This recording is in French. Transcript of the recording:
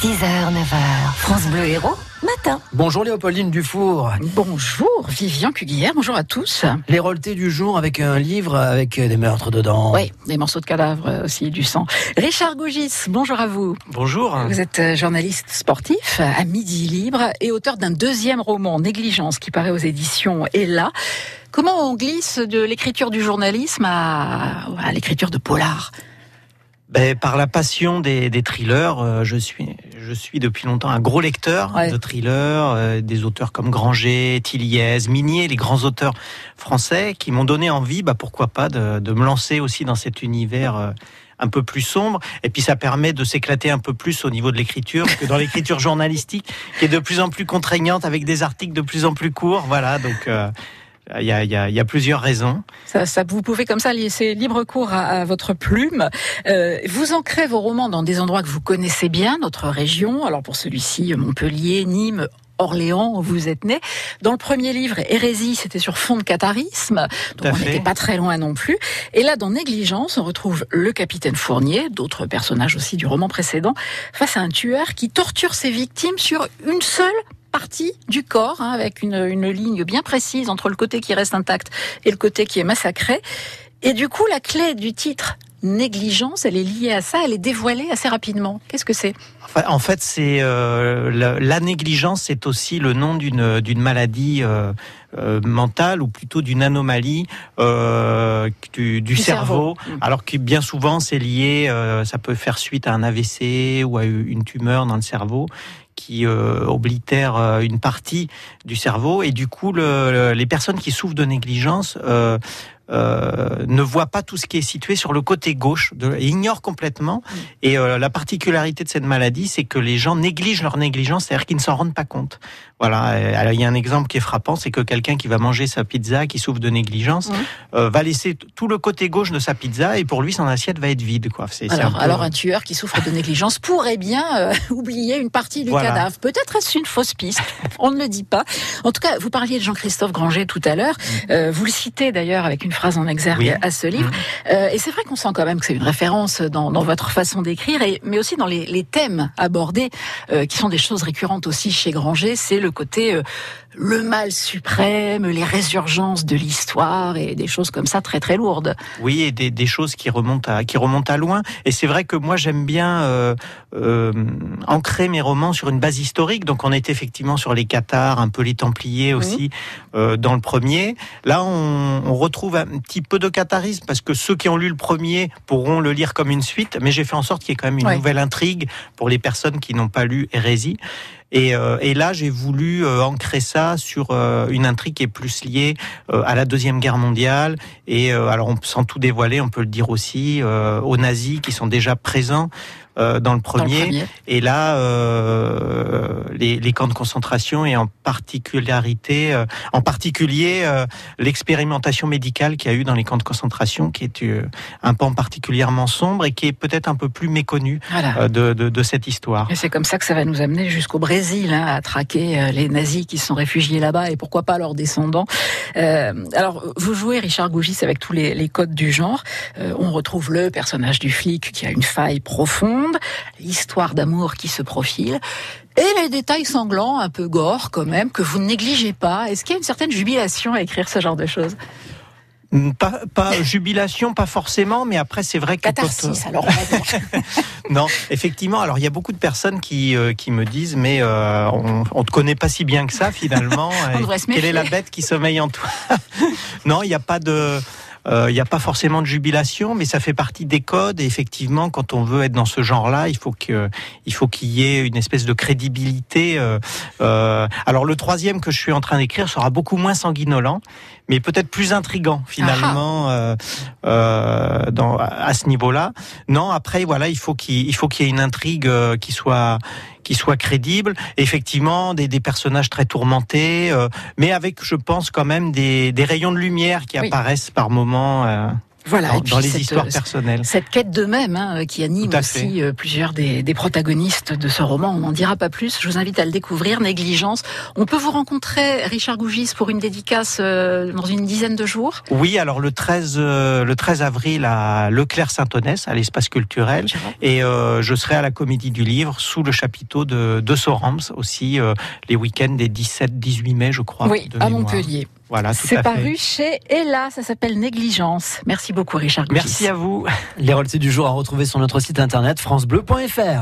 6h, 9h, France Bleu Héros, matin. Bonjour Léopoldine Dufour. Bonjour Vivian Cuguière, bonjour à tous. Les du jour avec un livre avec des meurtres dedans. Oui, des morceaux de cadavres aussi, du sang. Richard Gougis, bonjour à vous. Bonjour. Vous êtes euh, journaliste sportif à Midi Libre et auteur d'un deuxième roman, Négligence, qui paraît aux éditions Ella. Comment on glisse de l'écriture du journalisme à, à l'écriture de polar ben, par la passion des, des thrillers, euh, je suis je suis depuis longtemps un gros lecteur de thrillers, euh, des auteurs comme Granger, Tilliez, Minier, les grands auteurs français qui m'ont donné envie, bah pourquoi pas, de, de, me lancer aussi dans cet univers. Euh, un peu plus sombre, et puis ça permet de s'éclater un peu plus au niveau de l'écriture que dans l'écriture journalistique, qui est de plus en plus contraignante avec des articles de plus en plus courts. Voilà, donc il y, a, il, y a, il y a, plusieurs raisons. Ça, ça, vous pouvez comme ça laisser libre cours à, à votre plume. Euh, vous ancrez vos romans dans des endroits que vous connaissez bien, notre région. Alors pour celui-ci, Montpellier, Nîmes, Orléans, où vous êtes né. Dans le premier livre, Hérésie, c'était sur fond de catharisme, donc on n'était pas très loin non plus. Et là, dans Négligence, on retrouve le capitaine Fournier, d'autres personnages aussi du roman précédent, face à un tueur qui torture ses victimes sur une seule partie du corps, hein, avec une, une ligne bien précise entre le côté qui reste intact et le côté qui est massacré. Et du coup, la clé du titre négligence, elle est liée à ça, elle est dévoilée assez rapidement. Qu'est-ce que c'est? En fait, c'est euh, la, la, négligence, c'est aussi le nom d'une d'une maladie euh, euh, mentale ou plutôt d'une anomalie du, du, du, cerveau. cerveau. Mm. Alors que bien souvent, c'est lié, ça peut faire suite à un AVC ou à une tumeur dans le cerveau qui euh, oblitère euh, une partie du cerveau. Et du coup le, le, les personnes qui souffrent de négligence euh, euh, ne voit pas tout ce qui est situé sur le côté gauche, de, et ignore complètement. Mm. Et euh, la particularité de cette maladie, c'est que les gens négligent leur négligence, c'est-à-dire qu'ils ne s'en rendent pas compte. Voilà. Alors, il y a un exemple qui est frappant, c'est que quelqu'un qui va manger sa pizza, qui souffre de négligence, euh, va laisser tout le côté gauche de sa pizza et pour lui, son assiette va être vide. Quoi. C'est, alors, un peu... alors, un tueur qui souffre de négligence pourrait bien euh, oublier une partie du voilà. cadavre. Peut-être est-ce une fausse piste. On ne le dit pas. En tout cas, vous parliez de Jean-Christophe Granger tout à l'heure. Mm. Euh, vous le citez d'ailleurs avec une phrase en exergue oui. à ce livre. Mmh. Euh, et c'est vrai qu'on sent quand même que c'est une référence dans, dans votre façon d'écrire, et, mais aussi dans les, les thèmes abordés, euh, qui sont des choses récurrentes aussi chez Granger. C'est le côté euh, le mal suprême, les résurgences de l'histoire et des choses comme ça très très lourdes. Oui, et des, des choses qui remontent à qui remontent à loin. Et c'est vrai que moi j'aime bien euh, euh, ancrer mes romans sur une base historique. Donc on est effectivement sur les Cathares, un peu les Templiers aussi mmh. euh, dans le premier. Là on, on, retrouve un petit peu de catharisme parce que ceux qui ont lu le premier pourront le lire comme une suite. Mais j'ai fait en sorte qu'il y ait quand même une ouais. nouvelle intrigue pour les personnes qui n'ont pas lu Hérésie. Et, euh, et là, j'ai voulu euh, ancrer ça sur euh, une intrigue qui est plus liée euh, à la deuxième guerre mondiale. Et euh, alors, on, sans tout dévoiler, on peut le dire aussi euh, aux nazis qui sont déjà présents euh, dans le premier. Dans le premier. Et là, euh, les, les, camps de concentration et en particularité, euh, en particulier euh, l'expérimentation médicale qu'il y a eu dans les camps de concentration, qui est euh, un pan particulièrement sombre et qui est peut-être un peu plus méconnu voilà. Euh, de, de, de, cette histoire. Et c'est comme ça que ça va nous amener jusqu'au Brésil, hein, à traquer les nazis qui sont réfugiés là-bas et pourquoi pas leurs descendants. alors, vous jouez Richard Gougis avec tous les, les codes du genre. on retrouve le personnage du flic qui a une faille profonde l'histoire d'amour qui se profile, et les détails sanglants, un peu gore quand même, que vous ne négligez pas. Est-ce qu'il y a une certaine jubilation à écrire ce genre de choses pas, pas jubilation, pas forcément, mais après c'est vrai que catharsis. Quand... Alors non, effectivement. Alors il y a beaucoup de personnes qui euh, qui me disent mais euh, on, on te connaît pas si bien que ça finalement. Quelle est la bête qui sommeille en toi? Non, il n'y a pas de il euh, n'y a pas forcément de jubilation, mais ça fait partie des codes. Et effectivement, quand on veut être dans ce genre-là, il faut que il faut qu'il y ait une espèce de crédibilité. Euh, euh, alors le troisième que je suis en train d'écrire sera beaucoup moins sanguinolent, mais peut-être plus intrigant finalement euh, euh, dans, à ce niveau-là. Non, après voilà, il faut qu'il il faut qu'il y ait une intrigue euh, qui soit qui soit crédible. Effectivement, des, des personnages très tourmentés, euh, mais avec, je pense, quand même des, des rayons de lumière qui oui. apparaissent par moments. Euh, Voilà, dans, et puis dans les cette, histoires euh, personnelles. Cette quête d'eux-mêmes hein, qui anime aussi euh, plusieurs des, des protagonistes de ce roman. On n'en dira pas plus. Je vous invite à le découvrir. Négligence. On peut vous rencontrer, Richard Gougis, pour une dédicace euh, dans une dizaine de jours? Oui, alors le 13, euh, le 13 avril à Leclerc-Saint-Onès, à l'espace culturel. Et euh, je serai à la Comédie du Livre sous le chapiteau de, de Sorams aussi euh, les week-ends des 17-18 mai, je crois. Oui, de à. Montpellier. Voilà, C'est paru chez Ella. Ça s'appelle Négligence. Merci beaucoup, Richard. Merci à vous. Les rôles du jour à retrouver sur notre site internet francebleu.fr.